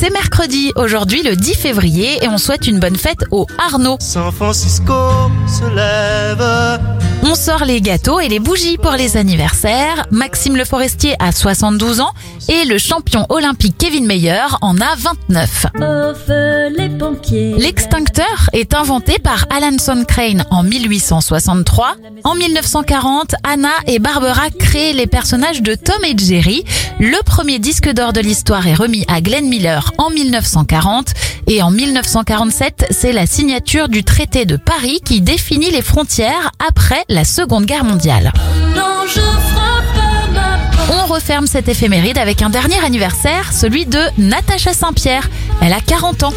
C'est mercredi, aujourd'hui le 10 février, et on souhaite une bonne fête au Arnaud. San Francisco se lève. On sort les gâteaux et les bougies pour les anniversaires. Maxime Le Forestier a 72 ans et le champion olympique Kevin Meyer en a 29. L'extincteur est inventé par Alanson Crane en 1863. En 1940, Anna et Barbara créent les personnages de Tom et Jerry. Le premier disque d'or de l'histoire est remis à Glenn Miller en 1940 et en 1947, c'est la signature du traité de Paris qui définit les frontières après la Seconde Guerre mondiale. On referme cette éphéméride avec un dernier anniversaire, celui de Natacha Saint-Pierre. Elle a 40 ans.